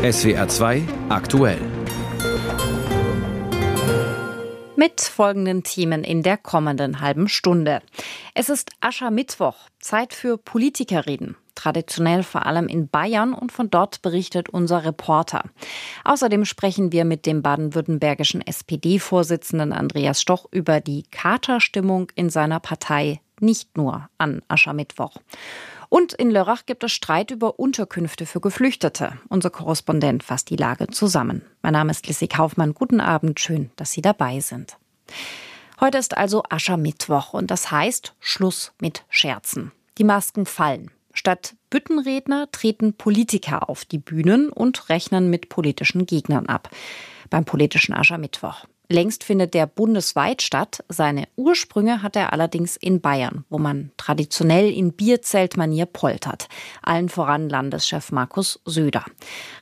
SWR 2 aktuell. Mit folgenden Themen in der kommenden halben Stunde. Es ist Aschermittwoch, Zeit für Politikerreden. Traditionell vor allem in Bayern und von dort berichtet unser Reporter. Außerdem sprechen wir mit dem baden-württembergischen SPD-Vorsitzenden Andreas Stoch über die Katerstimmung in seiner Partei, nicht nur an Aschermittwoch. Und in Lörrach gibt es Streit über Unterkünfte für Geflüchtete. Unser Korrespondent fasst die Lage zusammen. Mein Name ist Lissy Kaufmann. Guten Abend. Schön, dass Sie dabei sind. Heute ist also Aschermittwoch und das heißt Schluss mit Scherzen. Die Masken fallen. Statt Büttenredner treten Politiker auf die Bühnen und rechnen mit politischen Gegnern ab. Beim politischen Aschermittwoch. Längst findet der bundesweit statt. Seine Ursprünge hat er allerdings in Bayern, wo man traditionell in Bierzeltmanier poltert. Allen voran Landeschef Markus Söder.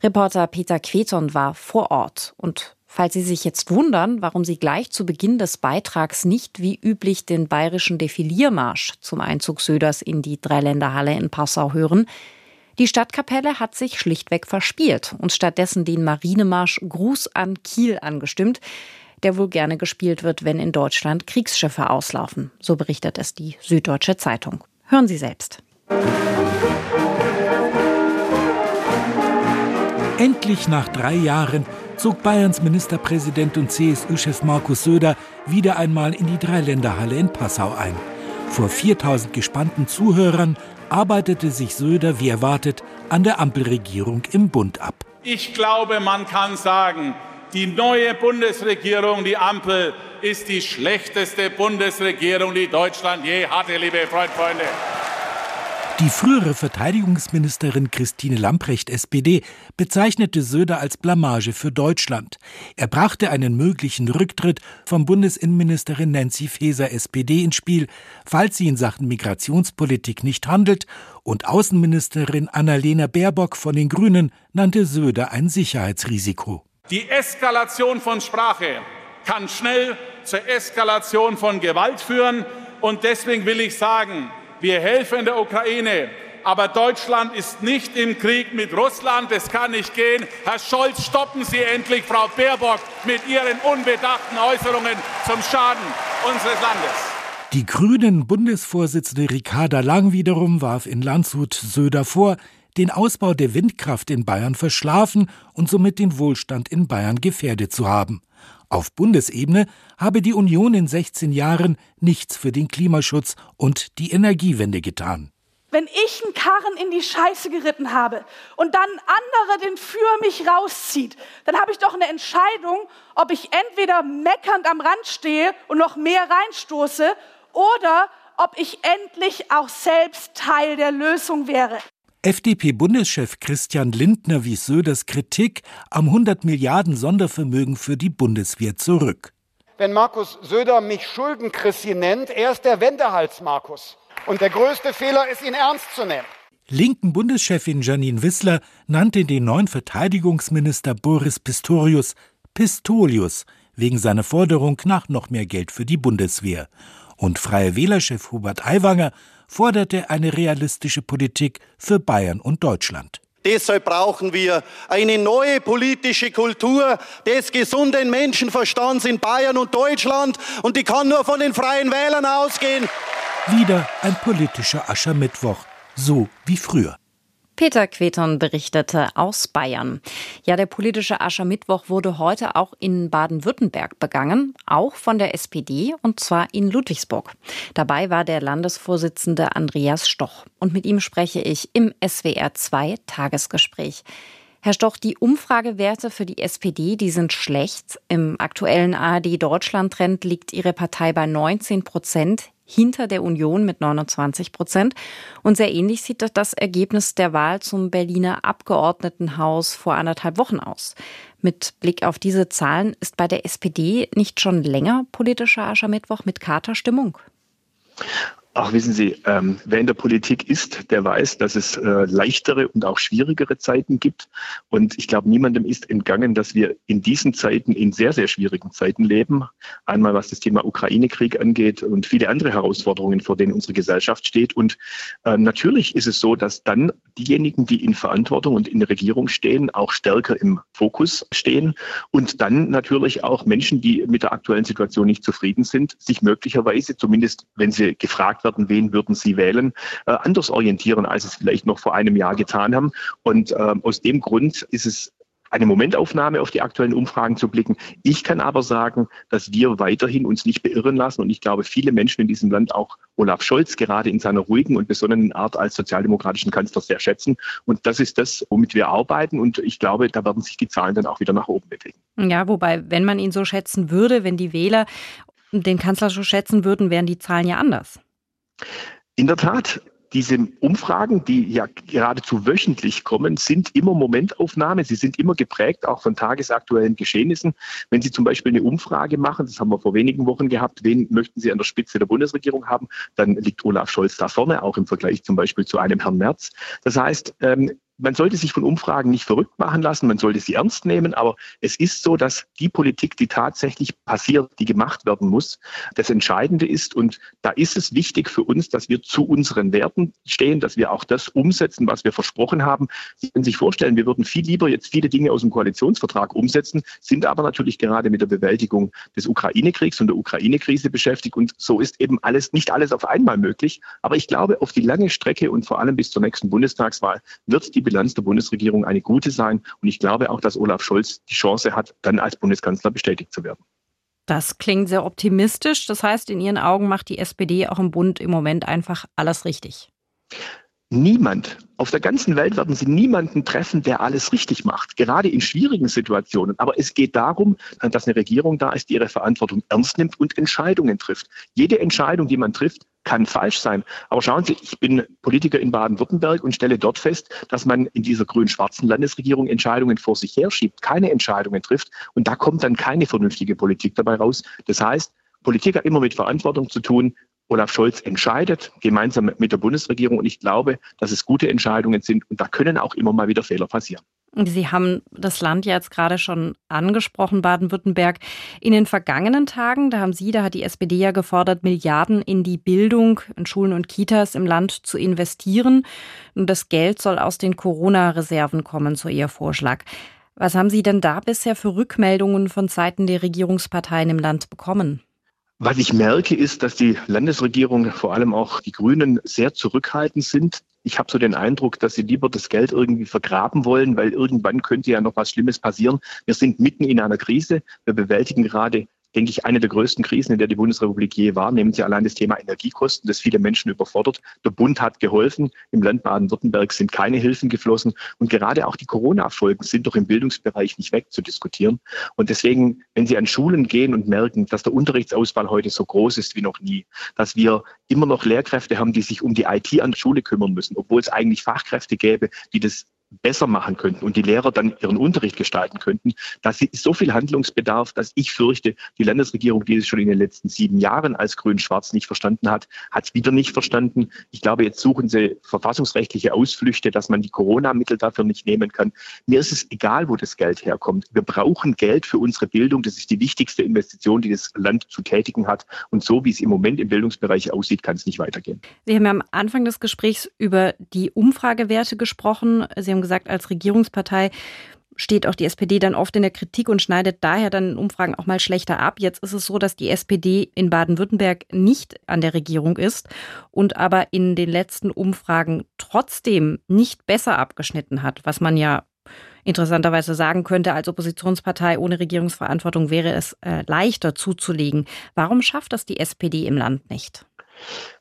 Reporter Peter Queton war vor Ort und Falls Sie sich jetzt wundern, warum Sie gleich zu Beginn des Beitrags nicht wie üblich den bayerischen Defiliermarsch zum Einzug Söders in die Dreiländerhalle in Passau hören, die Stadtkapelle hat sich schlichtweg verspielt und stattdessen den Marinemarsch Gruß an Kiel angestimmt der wohl gerne gespielt wird, wenn in Deutschland Kriegsschiffe auslaufen. So berichtet es die Süddeutsche Zeitung. Hören Sie selbst. Endlich nach drei Jahren zog Bayerns Ministerpräsident und CSU-Chef Markus Söder wieder einmal in die Dreiländerhalle in Passau ein. Vor 4000 gespannten Zuhörern arbeitete sich Söder, wie erwartet, an der Ampelregierung im Bund ab. Ich glaube, man kann sagen, die neue Bundesregierung, die Ampel, ist die schlechteste Bundesregierung, die Deutschland je hatte, liebe Freunde. Die frühere Verteidigungsministerin Christine Lamprecht, SPD, bezeichnete Söder als Blamage für Deutschland. Er brachte einen möglichen Rücktritt von Bundesinnenministerin Nancy Faeser, SPD, ins Spiel, falls sie in Sachen Migrationspolitik nicht handelt, und Außenministerin Annalena Baerbock von den Grünen nannte Söder ein Sicherheitsrisiko. Die Eskalation von Sprache kann schnell zur Eskalation von Gewalt führen. Und deswegen will ich sagen, wir helfen der Ukraine. Aber Deutschland ist nicht im Krieg mit Russland. Das kann nicht gehen. Herr Scholz, stoppen Sie endlich Frau Baerbock mit Ihren unbedachten Äußerungen zum Schaden unseres Landes. Die grünen Bundesvorsitzende Ricarda Lang wiederum warf in Landshut Söder vor, den Ausbau der Windkraft in Bayern verschlafen und somit den Wohlstand in Bayern gefährdet zu haben. Auf Bundesebene habe die Union in 16 Jahren nichts für den Klimaschutz und die Energiewende getan. Wenn ich einen Karren in die Scheiße geritten habe und dann andere den für mich rauszieht, dann habe ich doch eine Entscheidung, ob ich entweder meckernd am Rand stehe und noch mehr reinstoße oder ob ich endlich auch selbst Teil der Lösung wäre. FDP-Bundeschef Christian Lindner wies Söders Kritik am 100 Milliarden Sondervermögen für die Bundeswehr zurück. Wenn Markus Söder mich Schuldenkrissi nennt, er ist der Wendehals Markus. Und der größte Fehler ist, ihn ernst zu nehmen. Linken Bundeschefin Janine Wissler nannte den neuen Verteidigungsminister Boris Pistorius Pistolius wegen seiner Forderung nach noch mehr Geld für die Bundeswehr. Und Freie Wählerchef Hubert Aiwanger forderte eine realistische Politik für Bayern und Deutschland. Deshalb brauchen wir eine neue politische Kultur des gesunden Menschenverstands in Bayern und Deutschland und die kann nur von den freien Wählern ausgehen. Wieder ein politischer Aschermittwoch, so wie früher. Peter Queton berichtete aus Bayern. Ja, der politische Aschermittwoch wurde heute auch in Baden-Württemberg begangen, auch von der SPD, und zwar in Ludwigsburg. Dabei war der Landesvorsitzende Andreas Stoch. Und mit ihm spreche ich im SWR 2 Tagesgespräch. Herr Stoch, die Umfragewerte für die SPD, die sind schlecht. Im aktuellen ARD Deutschland-Trend liegt Ihre Partei bei 19 Prozent hinter der Union mit 29 Prozent. Und sehr ähnlich sieht das Ergebnis der Wahl zum Berliner Abgeordnetenhaus vor anderthalb Wochen aus. Mit Blick auf diese Zahlen ist bei der SPD nicht schon länger politischer Aschermittwoch mit Katerstimmung? Ach, wissen Sie, ähm, wer in der Politik ist, der weiß, dass es äh, leichtere und auch schwierigere Zeiten gibt. Und ich glaube, niemandem ist entgangen, dass wir in diesen Zeiten, in sehr, sehr schwierigen Zeiten leben. Einmal was das Thema Ukraine-Krieg angeht und viele andere Herausforderungen, vor denen unsere Gesellschaft steht. Und äh, natürlich ist es so, dass dann diejenigen, die in Verantwortung und in der Regierung stehen, auch stärker im Fokus stehen. Und dann natürlich auch Menschen, die mit der aktuellen Situation nicht zufrieden sind, sich möglicherweise, zumindest wenn sie gefragt werden, wen würden Sie wählen, äh, anders orientieren, als es vielleicht noch vor einem Jahr getan haben. Und äh, aus dem Grund ist es eine Momentaufnahme auf die aktuellen Umfragen zu blicken. Ich kann aber sagen, dass wir weiterhin uns nicht beirren lassen. Und ich glaube, viele Menschen in diesem Land auch Olaf Scholz gerade in seiner ruhigen und besonnenen Art als sozialdemokratischen Kanzler sehr schätzen. Und das ist das, womit wir arbeiten. Und ich glaube, da werden sich die Zahlen dann auch wieder nach oben bewegen. Ja, wobei, wenn man ihn so schätzen würde, wenn die Wähler den Kanzler so schätzen würden, wären die Zahlen ja anders. In der Tat, diese Umfragen, die ja geradezu wöchentlich kommen, sind immer Momentaufnahme. Sie sind immer geprägt auch von tagesaktuellen Geschehnissen. Wenn Sie zum Beispiel eine Umfrage machen, das haben wir vor wenigen Wochen gehabt, wen möchten Sie an der Spitze der Bundesregierung haben, dann liegt Olaf Scholz da vorne, auch im Vergleich zum Beispiel zu einem Herrn Merz. Das heißt, ähm, man sollte sich von Umfragen nicht verrückt machen lassen, man sollte sie ernst nehmen, aber es ist so, dass die Politik, die tatsächlich passiert, die gemacht werden muss, das Entscheidende ist. Und da ist es wichtig für uns, dass wir zu unseren Werten stehen, dass wir auch das umsetzen, was wir versprochen haben. Sie können sich vorstellen, wir würden viel lieber jetzt viele Dinge aus dem Koalitionsvertrag umsetzen, sind aber natürlich gerade mit der Bewältigung des Ukraine-Kriegs und der Ukraine-Krise beschäftigt. Und so ist eben alles, nicht alles auf einmal möglich. Aber ich glaube, auf die lange Strecke und vor allem bis zur nächsten Bundestagswahl wird die Bilanz der Bundesregierung eine gute sein. Und ich glaube auch, dass Olaf Scholz die Chance hat, dann als Bundeskanzler bestätigt zu werden. Das klingt sehr optimistisch. Das heißt, in Ihren Augen macht die SPD auch im Bund im Moment einfach alles richtig. Niemand, auf der ganzen Welt werden Sie niemanden treffen, der alles richtig macht, gerade in schwierigen Situationen. Aber es geht darum, dass eine Regierung da ist, die ihre Verantwortung ernst nimmt und Entscheidungen trifft. Jede Entscheidung, die man trifft, kann falsch sein. Aber schauen Sie, ich bin Politiker in Baden-Württemberg und stelle dort fest, dass man in dieser grün-schwarzen Landesregierung Entscheidungen vor sich herschiebt, keine Entscheidungen trifft und da kommt dann keine vernünftige Politik dabei raus. Das heißt, Politik hat immer mit Verantwortung zu tun. Olaf Scholz entscheidet gemeinsam mit der Bundesregierung und ich glaube, dass es gute Entscheidungen sind und da können auch immer mal wieder Fehler passieren. Sie haben das Land ja jetzt gerade schon angesprochen, Baden-Württemberg. In den vergangenen Tagen, da haben Sie, da hat die SPD ja gefordert, Milliarden in die Bildung, in Schulen und Kitas im Land zu investieren. Und das Geld soll aus den Corona-Reserven kommen, so Ihr Vorschlag. Was haben Sie denn da bisher für Rückmeldungen von Seiten der Regierungsparteien im Land bekommen? Was ich merke, ist, dass die Landesregierung, vor allem auch die Grünen, sehr zurückhaltend sind. Ich habe so den Eindruck, dass sie lieber das Geld irgendwie vergraben wollen, weil irgendwann könnte ja noch was Schlimmes passieren. Wir sind mitten in einer Krise. Wir bewältigen gerade denke ich, eine der größten Krisen, in der die Bundesrepublik je war. Nehmen Sie allein das Thema Energiekosten, das viele Menschen überfordert. Der Bund hat geholfen. Im Land Baden-Württemberg sind keine Hilfen geflossen. Und gerade auch die Corona-Folgen sind doch im Bildungsbereich nicht wegzudiskutieren. Und deswegen, wenn Sie an Schulen gehen und merken, dass der Unterrichtsausfall heute so groß ist wie noch nie, dass wir immer noch Lehrkräfte haben, die sich um die IT an der Schule kümmern müssen, obwohl es eigentlich Fachkräfte gäbe, die das besser machen könnten und die Lehrer dann ihren Unterricht gestalten könnten. Das ist so viel Handlungsbedarf, dass ich fürchte, die Landesregierung, die es schon in den letzten sieben Jahren als Grün-Schwarz nicht verstanden hat, hat es wieder nicht verstanden. Ich glaube, jetzt suchen sie verfassungsrechtliche Ausflüchte, dass man die Corona-Mittel dafür nicht nehmen kann. Mir ist es egal, wo das Geld herkommt. Wir brauchen Geld für unsere Bildung. Das ist die wichtigste Investition, die das Land zu tätigen hat. Und so wie es im Moment im Bildungsbereich aussieht, kann es nicht weitergehen. Sie haben ja am Anfang des Gesprächs über die Umfragewerte gesprochen. Sie haben gesagt, als Regierungspartei steht auch die SPD dann oft in der Kritik und schneidet daher dann in Umfragen auch mal schlechter ab. Jetzt ist es so, dass die SPD in Baden-Württemberg nicht an der Regierung ist und aber in den letzten Umfragen trotzdem nicht besser abgeschnitten hat, was man ja interessanterweise sagen könnte, als Oppositionspartei ohne Regierungsverantwortung wäre es äh, leichter zuzulegen. Warum schafft das die SPD im Land nicht?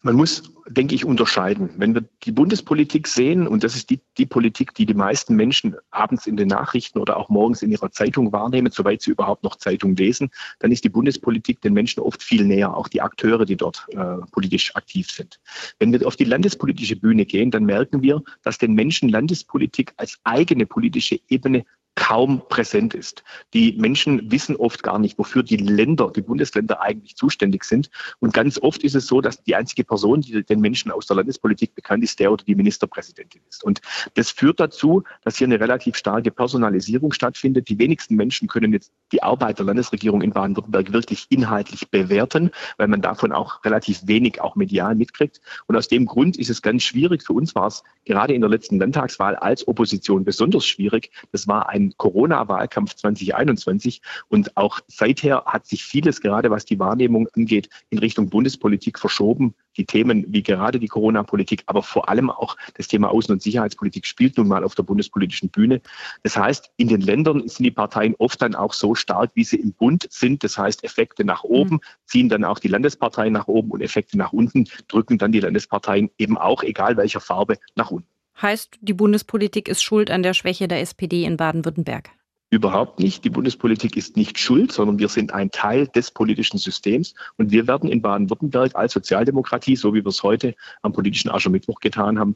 Man muss, denke ich, unterscheiden. Wenn wir die Bundespolitik sehen, und das ist die, die Politik, die die meisten Menschen abends in den Nachrichten oder auch morgens in ihrer Zeitung wahrnehmen, soweit sie überhaupt noch Zeitung lesen, dann ist die Bundespolitik den Menschen oft viel näher, auch die Akteure, die dort äh, politisch aktiv sind. Wenn wir auf die landespolitische Bühne gehen, dann merken wir, dass den Menschen Landespolitik als eigene politische Ebene kaum präsent ist. Die Menschen wissen oft gar nicht, wofür die Länder, die Bundesländer eigentlich zuständig sind. Und ganz oft ist es so, dass die einzige Person, die den Menschen aus der Landespolitik bekannt ist, der oder die Ministerpräsidentin ist. Und das führt dazu, dass hier eine relativ starke Personalisierung stattfindet. Die wenigsten Menschen können jetzt die Arbeit der Landesregierung in Baden-Württemberg wirklich inhaltlich bewerten, weil man davon auch relativ wenig auch medial mitkriegt. Und aus dem Grund ist es ganz schwierig. Für uns war es gerade in der letzten Landtagswahl als Opposition besonders schwierig. Das war ein Corona-Wahlkampf 2021 und auch seither hat sich vieles, gerade was die Wahrnehmung angeht, in Richtung Bundespolitik verschoben. Die Themen wie gerade die Corona-Politik, aber vor allem auch das Thema Außen- und Sicherheitspolitik spielt nun mal auf der bundespolitischen Bühne. Das heißt, in den Ländern sind die Parteien oft dann auch so stark, wie sie im Bund sind. Das heißt, Effekte nach oben ziehen dann auch die Landesparteien nach oben und Effekte nach unten drücken dann die Landesparteien eben auch, egal welcher Farbe, nach unten. Heißt, die Bundespolitik ist schuld an der Schwäche der SPD in Baden-Württemberg? Überhaupt nicht. Die Bundespolitik ist nicht schuld, sondern wir sind ein Teil des politischen Systems. Und wir werden in Baden-Württemberg als Sozialdemokratie, so wie wir es heute am politischen Aschermittwoch getan haben,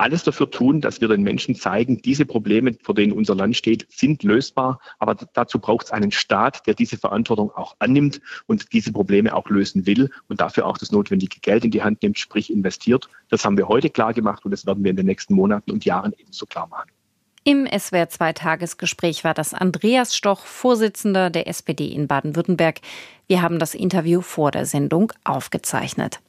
alles dafür tun, dass wir den Menschen zeigen, diese Probleme, vor denen unser Land steht, sind lösbar. Aber dazu braucht es einen Staat, der diese Verantwortung auch annimmt und diese Probleme auch lösen will und dafür auch das notwendige Geld in die Hand nimmt, sprich investiert. Das haben wir heute klar gemacht und das werden wir in den nächsten Monaten und Jahren ebenso klar machen. Im SWR 2 Tagesgespräch war das Andreas Stoch, Vorsitzender der SPD in Baden-Württemberg. Wir haben das Interview vor der Sendung aufgezeichnet.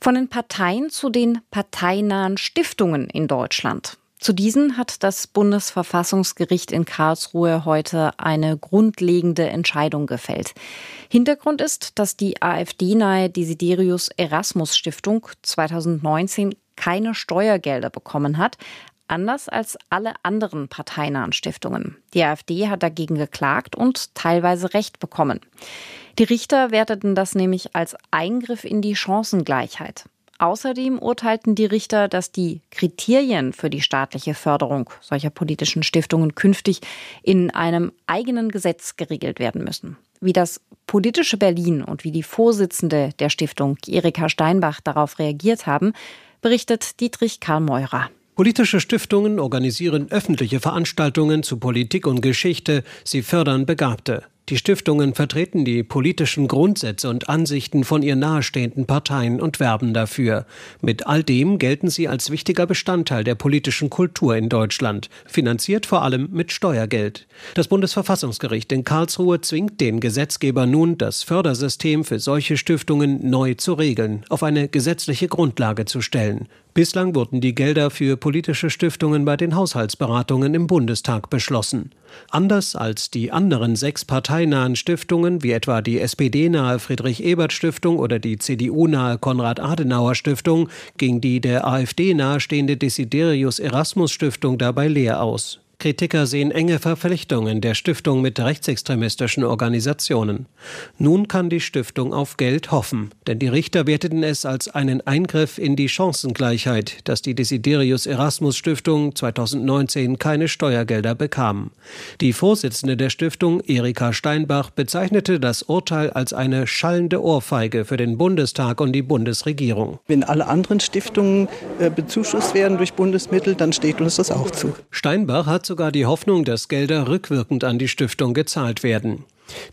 Von den Parteien zu den parteinahen Stiftungen in Deutschland. Zu diesen hat das Bundesverfassungsgericht in Karlsruhe heute eine grundlegende Entscheidung gefällt. Hintergrund ist, dass die AfD-nahe Desiderius Erasmus Stiftung 2019 keine Steuergelder bekommen hat, anders als alle anderen parteinahen Stiftungen. Die AfD hat dagegen geklagt und teilweise Recht bekommen. Die Richter werteten das nämlich als Eingriff in die Chancengleichheit. Außerdem urteilten die Richter, dass die Kriterien für die staatliche Förderung solcher politischen Stiftungen künftig in einem eigenen Gesetz geregelt werden müssen. Wie das politische Berlin und wie die Vorsitzende der Stiftung Erika Steinbach darauf reagiert haben, berichtet Dietrich Karl Meurer. Politische Stiftungen organisieren öffentliche Veranstaltungen zu Politik und Geschichte, sie fördern Begabte. Die Stiftungen vertreten die politischen Grundsätze und Ansichten von ihr nahestehenden Parteien und werben dafür. Mit all dem gelten sie als wichtiger Bestandteil der politischen Kultur in Deutschland, finanziert vor allem mit Steuergeld. Das Bundesverfassungsgericht in Karlsruhe zwingt den Gesetzgeber nun, das Fördersystem für solche Stiftungen neu zu regeln, auf eine gesetzliche Grundlage zu stellen. Bislang wurden die Gelder für politische Stiftungen bei den Haushaltsberatungen im Bundestag beschlossen. Anders als die anderen sechs parteinahen Stiftungen, wie etwa die SPD-nahe Friedrich-Ebert-Stiftung oder die CDU-nahe Konrad-Adenauer-Stiftung, ging die der AfD nahestehende Desiderius Erasmus-Stiftung dabei leer aus. Kritiker sehen enge Verpflichtungen der Stiftung mit rechtsextremistischen Organisationen. Nun kann die Stiftung auf Geld hoffen, denn die Richter werteten es als einen Eingriff in die Chancengleichheit, dass die Desiderius Erasmus Stiftung 2019 keine Steuergelder bekam. Die Vorsitzende der Stiftung, Erika Steinbach, bezeichnete das Urteil als eine schallende Ohrfeige für den Bundestag und die Bundesregierung. Wenn alle anderen Stiftungen äh, bezuschusst werden durch Bundesmittel, dann steht uns das auch zu. Steinbach hat sogar die Hoffnung, dass Gelder rückwirkend an die Stiftung gezahlt werden.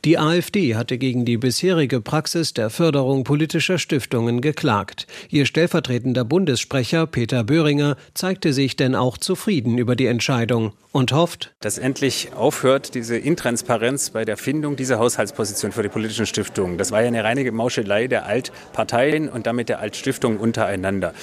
Die AfD hatte gegen die bisherige Praxis der Förderung politischer Stiftungen geklagt. Ihr stellvertretender Bundessprecher Peter Böhringer zeigte sich denn auch zufrieden über die Entscheidung und hofft, dass endlich aufhört diese Intransparenz bei der Findung dieser Haushaltsposition für die politischen Stiftungen. Das war ja eine reine Mauschelei der Altparteien und damit der Altstiftungen untereinander.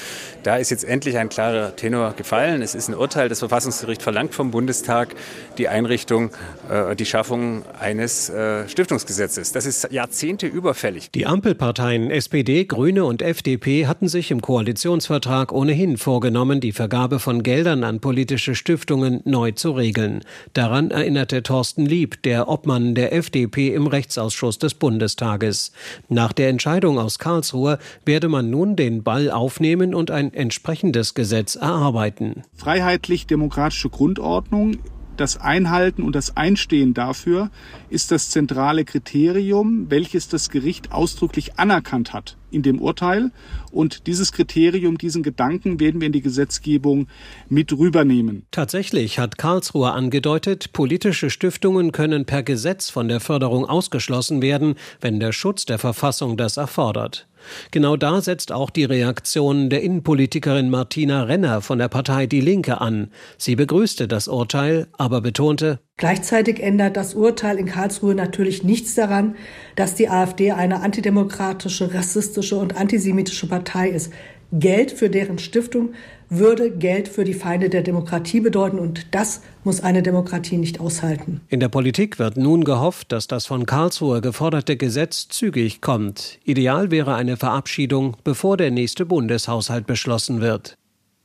Da ist jetzt endlich ein klarer Tenor gefallen. Es ist ein Urteil. Das Verfassungsgericht verlangt vom Bundestag die Einrichtung, äh, die Schaffung eines äh, Stiftungsgesetzes. Das ist Jahrzehnte überfällig. Die Ampelparteien SPD, Grüne und FDP hatten sich im Koalitionsvertrag ohnehin vorgenommen, die Vergabe von Geldern an politische Stiftungen neu zu regeln. Daran erinnerte Thorsten Lieb, der Obmann der FDP im Rechtsausschuss des Bundestages. Nach der Entscheidung aus Karlsruhe werde man nun den Ball aufnehmen und ein entsprechendes Gesetz erarbeiten. Freiheitlich-demokratische Grundordnung das Einhalten und das Einstehen dafür ist das zentrale Kriterium, welches das Gericht ausdrücklich anerkannt hat in dem Urteil. Und dieses Kriterium, diesen Gedanken werden wir in die Gesetzgebung mit rübernehmen. Tatsächlich hat Karlsruhe angedeutet, politische Stiftungen können per Gesetz von der Förderung ausgeschlossen werden, wenn der Schutz der Verfassung das erfordert. Genau da setzt auch die Reaktion der Innenpolitikerin Martina Renner von der Partei Die Linke an. Sie begrüßte das Urteil, aber betonte, Gleichzeitig ändert das Urteil in Karlsruhe natürlich nichts daran, dass die AfD eine antidemokratische, rassistische und antisemitische Partei ist. Geld für deren Stiftung würde Geld für die Feinde der Demokratie bedeuten und das muss eine Demokratie nicht aushalten. In der Politik wird nun gehofft, dass das von Karlsruhe geforderte Gesetz zügig kommt. Ideal wäre eine Verabschiedung, bevor der nächste Bundeshaushalt beschlossen wird.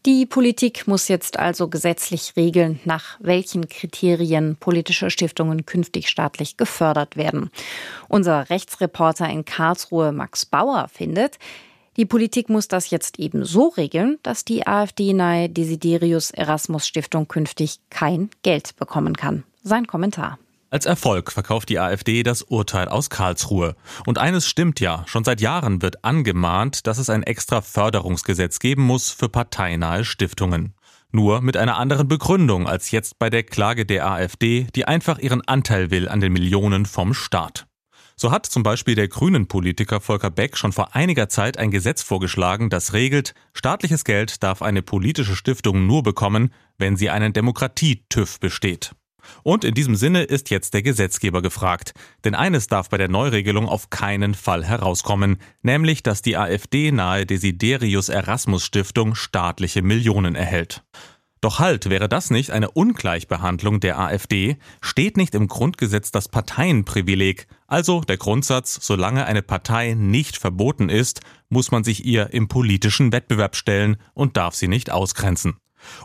Die Politik muss jetzt also gesetzlich regeln, nach welchen Kriterien politische Stiftungen künftig staatlich gefördert werden. Unser Rechtsreporter in Karlsruhe, Max Bauer, findet, die Politik muss das jetzt eben so regeln, dass die AfD-nahe Desiderius Erasmus Stiftung künftig kein Geld bekommen kann. Sein Kommentar. Als Erfolg verkauft die AfD das Urteil aus Karlsruhe. Und eines stimmt ja, schon seit Jahren wird angemahnt, dass es ein extra Förderungsgesetz geben muss für parteinahe Stiftungen. Nur mit einer anderen Begründung als jetzt bei der Klage der AfD, die einfach ihren Anteil will an den Millionen vom Staat. So hat zum Beispiel der Grünen-Politiker Volker Beck schon vor einiger Zeit ein Gesetz vorgeschlagen, das regelt, staatliches Geld darf eine politische Stiftung nur bekommen, wenn sie einen Demokratie-TÜV besteht. Und in diesem Sinne ist jetzt der Gesetzgeber gefragt. Denn eines darf bei der Neuregelung auf keinen Fall herauskommen, nämlich dass die AfD-nahe Desiderius Erasmus Stiftung staatliche Millionen erhält. Doch halt, wäre das nicht eine Ungleichbehandlung der AfD? Steht nicht im Grundgesetz das Parteienprivileg, also der Grundsatz, solange eine Partei nicht verboten ist, muss man sich ihr im politischen Wettbewerb stellen und darf sie nicht ausgrenzen.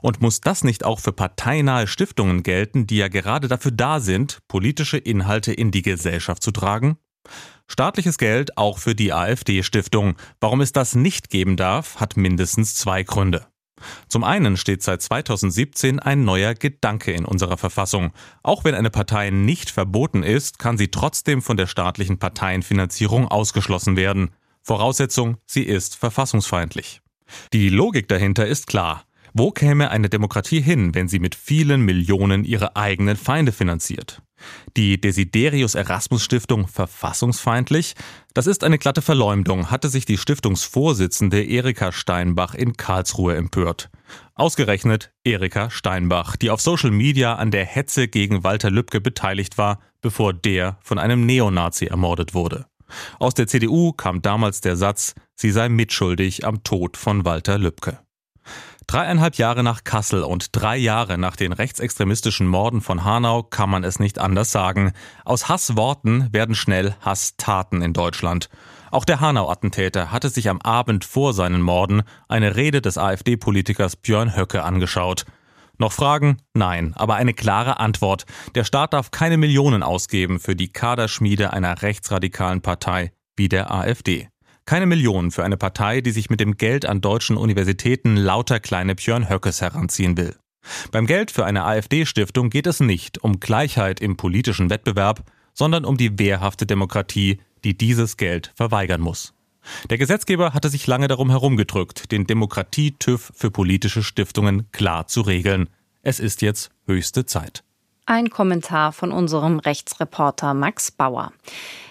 Und muss das nicht auch für parteinahe Stiftungen gelten, die ja gerade dafür da sind, politische Inhalte in die Gesellschaft zu tragen? Staatliches Geld auch für die AfD-Stiftung. Warum es das nicht geben darf, hat mindestens zwei Gründe. Zum einen steht seit 2017 ein neuer Gedanke in unserer Verfassung. Auch wenn eine Partei nicht verboten ist, kann sie trotzdem von der staatlichen Parteienfinanzierung ausgeschlossen werden. Voraussetzung, sie ist verfassungsfeindlich. Die Logik dahinter ist klar. Wo käme eine Demokratie hin, wenn sie mit vielen Millionen ihre eigenen Feinde finanziert? Die Desiderius Erasmus Stiftung verfassungsfeindlich? Das ist eine glatte Verleumdung, hatte sich die Stiftungsvorsitzende Erika Steinbach in Karlsruhe empört. Ausgerechnet Erika Steinbach, die auf Social Media an der Hetze gegen Walter Lübcke beteiligt war, bevor der von einem Neonazi ermordet wurde. Aus der CDU kam damals der Satz, sie sei mitschuldig am Tod von Walter Lübcke. Dreieinhalb Jahre nach Kassel und drei Jahre nach den rechtsextremistischen Morden von Hanau kann man es nicht anders sagen. Aus Hassworten werden schnell Hasstaten in Deutschland. Auch der Hanau-Attentäter hatte sich am Abend vor seinen Morden eine Rede des AfD-Politikers Björn Höcke angeschaut. Noch Fragen? Nein, aber eine klare Antwort. Der Staat darf keine Millionen ausgeben für die Kaderschmiede einer rechtsradikalen Partei wie der AfD. Keine Millionen für eine Partei, die sich mit dem Geld an deutschen Universitäten lauter kleine Björn Höckes heranziehen will. Beim Geld für eine AfD-Stiftung geht es nicht um Gleichheit im politischen Wettbewerb, sondern um die wehrhafte Demokratie, die dieses Geld verweigern muss. Der Gesetzgeber hatte sich lange darum herumgedrückt, den Demokratie-TÜV für politische Stiftungen klar zu regeln. Es ist jetzt höchste Zeit. Ein Kommentar von unserem Rechtsreporter Max Bauer.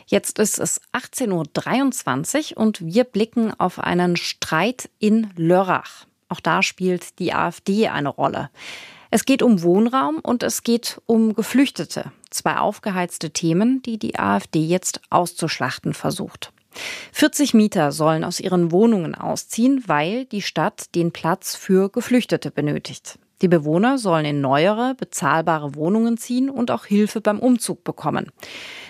Jetzt ist es 18.23 Uhr und wir blicken auf einen Streit in Lörrach. Auch da spielt die AfD eine Rolle. Es geht um Wohnraum und es geht um Geflüchtete. Zwei aufgeheizte Themen, die die AfD jetzt auszuschlachten versucht. 40 Mieter sollen aus ihren Wohnungen ausziehen, weil die Stadt den Platz für Geflüchtete benötigt. Die Bewohner sollen in neuere, bezahlbare Wohnungen ziehen und auch Hilfe beim Umzug bekommen.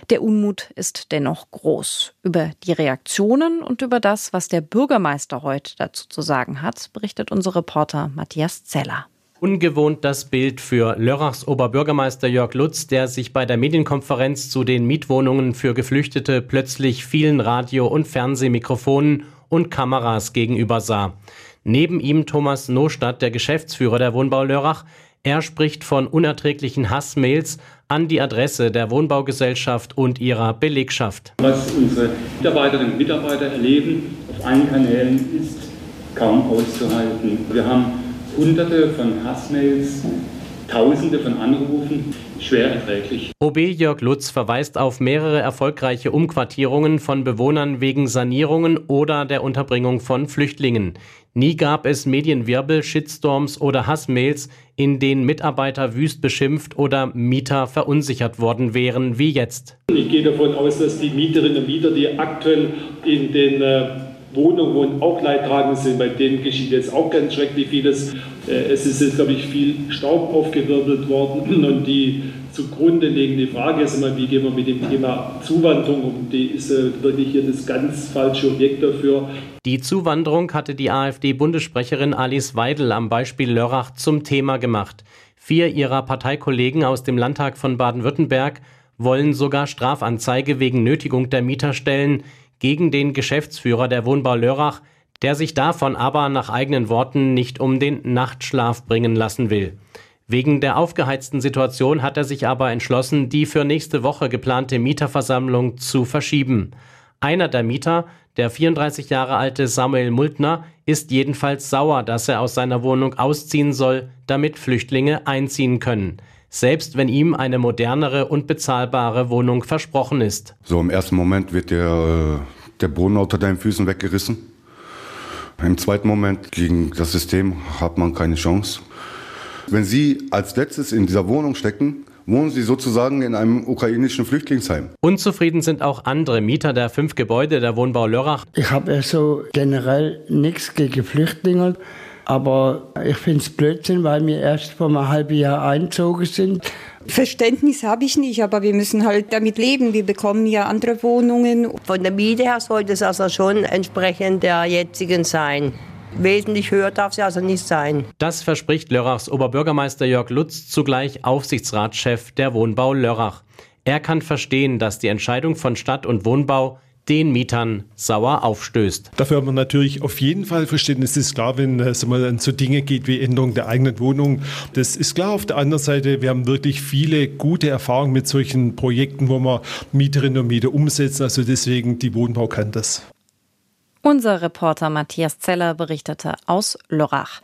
Der Unmut ist dennoch groß. Über die Reaktionen und über das, was der Bürgermeister heute dazu zu sagen hat, berichtet unser Reporter Matthias Zeller. Ungewohnt das Bild für Lörrachs Oberbürgermeister Jörg Lutz, der sich bei der Medienkonferenz zu den Mietwohnungen für Geflüchtete plötzlich vielen Radio- und Fernsehmikrofonen und Kameras gegenüber sah. Neben ihm Thomas Nostadt, der Geschäftsführer der Wohnbau Lörrach. Er spricht von unerträglichen Hassmails an die Adresse der Wohnbaugesellschaft und ihrer Belegschaft. Was unsere Mitarbeiterinnen und Mitarbeiter erleben auf allen Kanälen ist kaum auszuhalten. Wir haben hunderte von Hassmails, tausende von Anrufen, schwer erträglich. OB Jörg Lutz verweist auf mehrere erfolgreiche Umquartierungen von Bewohnern wegen Sanierungen oder der Unterbringung von Flüchtlingen. Nie gab es Medienwirbel, Shitstorms oder Hassmails, in denen Mitarbeiter wüst beschimpft oder Mieter verunsichert worden wären, wie jetzt. Ich gehe davon aus, dass die Mieterinnen und Mieter, die aktuell in den äh, Wohnungen auch leidtragend sind. Bei denen geschieht jetzt auch ganz schrecklich vieles. Äh, es ist jetzt, glaube ich, viel Staub aufgewirbelt worden und die zugrunde liegende Frage ist immer, wie gehen wir mit dem Thema Zuwanderung um? Die ist äh, wirklich hier das ganz falsche Objekt dafür. Die Zuwanderung hatte die AfD-Bundessprecherin Alice Weidel am Beispiel Lörrach zum Thema gemacht. Vier ihrer Parteikollegen aus dem Landtag von Baden-Württemberg wollen sogar Strafanzeige wegen Nötigung der Mieter stellen gegen den Geschäftsführer der Wohnbau Lörrach, der sich davon aber nach eigenen Worten nicht um den Nachtschlaf bringen lassen will. Wegen der aufgeheizten Situation hat er sich aber entschlossen, die für nächste Woche geplante Mieterversammlung zu verschieben. Einer der Mieter, der 34 Jahre alte Samuel Multner, ist jedenfalls sauer, dass er aus seiner Wohnung ausziehen soll, damit Flüchtlinge einziehen können. Selbst wenn ihm eine modernere und bezahlbare Wohnung versprochen ist. So im ersten Moment wird der, der Boden unter deinen Füßen weggerissen. Im zweiten Moment gegen das System hat man keine Chance. Wenn Sie als letztes in dieser Wohnung stecken, wohnen Sie sozusagen in einem ukrainischen Flüchtlingsheim. Unzufrieden sind auch andere Mieter der fünf Gebäude der Wohnbau Lörrach. Ich habe so also generell nichts gegen Flüchtlinge. Aber ich finde es Blödsinn, weil wir erst vor einem halben Jahr eingezogen sind. Verständnis habe ich nicht, aber wir müssen halt damit leben. Wir bekommen ja andere Wohnungen. Von der Miete her sollte es also schon entsprechend der jetzigen sein. Wesentlich höher darf sie also nicht sein. Das verspricht Lörrachs Oberbürgermeister Jörg Lutz, zugleich Aufsichtsratschef der Wohnbau Lörrach. Er kann verstehen, dass die Entscheidung von Stadt und Wohnbau den Mietern sauer aufstößt. Dafür haben wir natürlich auf jeden Fall Verständnis. Es ist klar, wenn es mal so Dinge geht wie Änderung der eigenen Wohnung. Das ist klar. Auf der anderen Seite, wir haben wirklich viele gute Erfahrungen mit solchen Projekten, wo wir Mieterinnen und Mieter umsetzen. Also deswegen, die Wohnbau kann das. Unser Reporter Matthias Zeller berichtete aus Lörrach.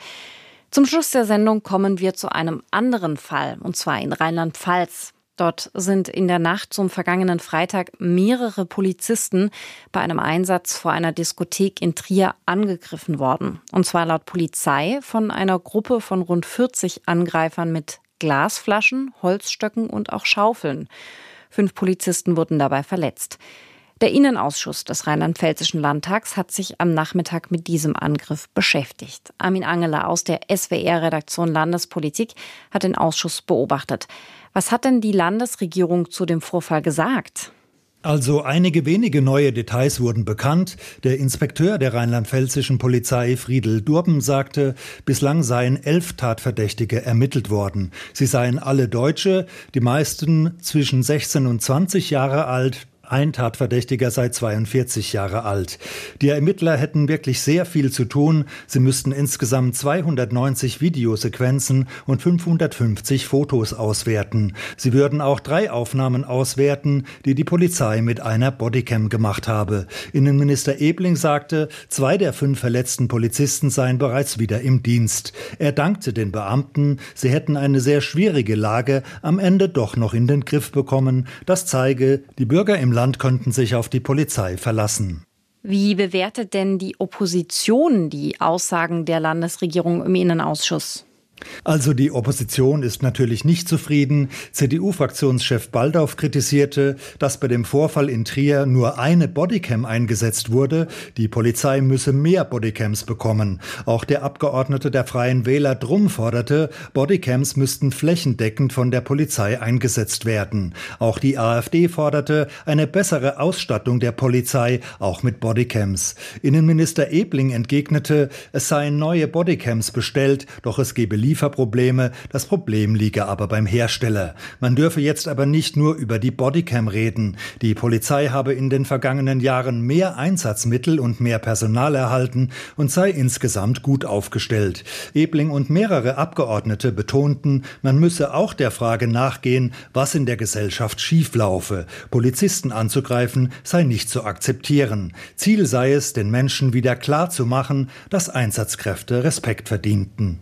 Zum Schluss der Sendung kommen wir zu einem anderen Fall, und zwar in Rheinland-Pfalz. Dort sind in der Nacht zum vergangenen Freitag mehrere Polizisten bei einem Einsatz vor einer Diskothek in Trier angegriffen worden. Und zwar laut Polizei von einer Gruppe von rund 40 Angreifern mit Glasflaschen, Holzstöcken und auch Schaufeln. Fünf Polizisten wurden dabei verletzt. Der Innenausschuss des Rheinland-Pfälzischen Landtags hat sich am Nachmittag mit diesem Angriff beschäftigt. Armin Angeler aus der SWR-Redaktion Landespolitik hat den Ausschuss beobachtet. Was hat denn die Landesregierung zu dem Vorfall gesagt? Also einige wenige neue Details wurden bekannt. Der Inspekteur der rheinland-pfälzischen Polizei Friedel Durben sagte, bislang seien elf Tatverdächtige ermittelt worden. Sie seien alle Deutsche, die meisten zwischen 16 und 20 Jahre alt, ein Tatverdächtiger sei 42 Jahre alt. Die Ermittler hätten wirklich sehr viel zu tun. Sie müssten insgesamt 290 Videosequenzen und 550 Fotos auswerten. Sie würden auch drei Aufnahmen auswerten, die die Polizei mit einer Bodycam gemacht habe. Innenminister Ebling sagte, zwei der fünf verletzten Polizisten seien bereits wieder im Dienst. Er dankte den Beamten, sie hätten eine sehr schwierige Lage am Ende doch noch in den Griff bekommen. Das zeige, die Bürger im Land könnten sich auf die Polizei verlassen. Wie bewertet denn die Opposition die Aussagen der Landesregierung im Innenausschuss? Also die Opposition ist natürlich nicht zufrieden. CDU-Fraktionschef Baldauf kritisierte, dass bei dem Vorfall in Trier nur eine Bodycam eingesetzt wurde. Die Polizei müsse mehr Bodycams bekommen. Auch der Abgeordnete der Freien Wähler Drum forderte, Bodycams müssten flächendeckend von der Polizei eingesetzt werden. Auch die AfD forderte eine bessere Ausstattung der Polizei, auch mit Bodycams. Innenminister Ebling entgegnete, es seien neue Bodycams bestellt, doch es gebe Lieferprobleme, das Problem liege aber beim Hersteller. Man dürfe jetzt aber nicht nur über die Bodycam reden. Die Polizei habe in den vergangenen Jahren mehr Einsatzmittel und mehr Personal erhalten und sei insgesamt gut aufgestellt. Ebling und mehrere Abgeordnete betonten, man müsse auch der Frage nachgehen, was in der Gesellschaft schieflaufe. Polizisten anzugreifen sei nicht zu akzeptieren. Ziel sei es, den Menschen wieder klar zu machen, dass Einsatzkräfte Respekt verdienten.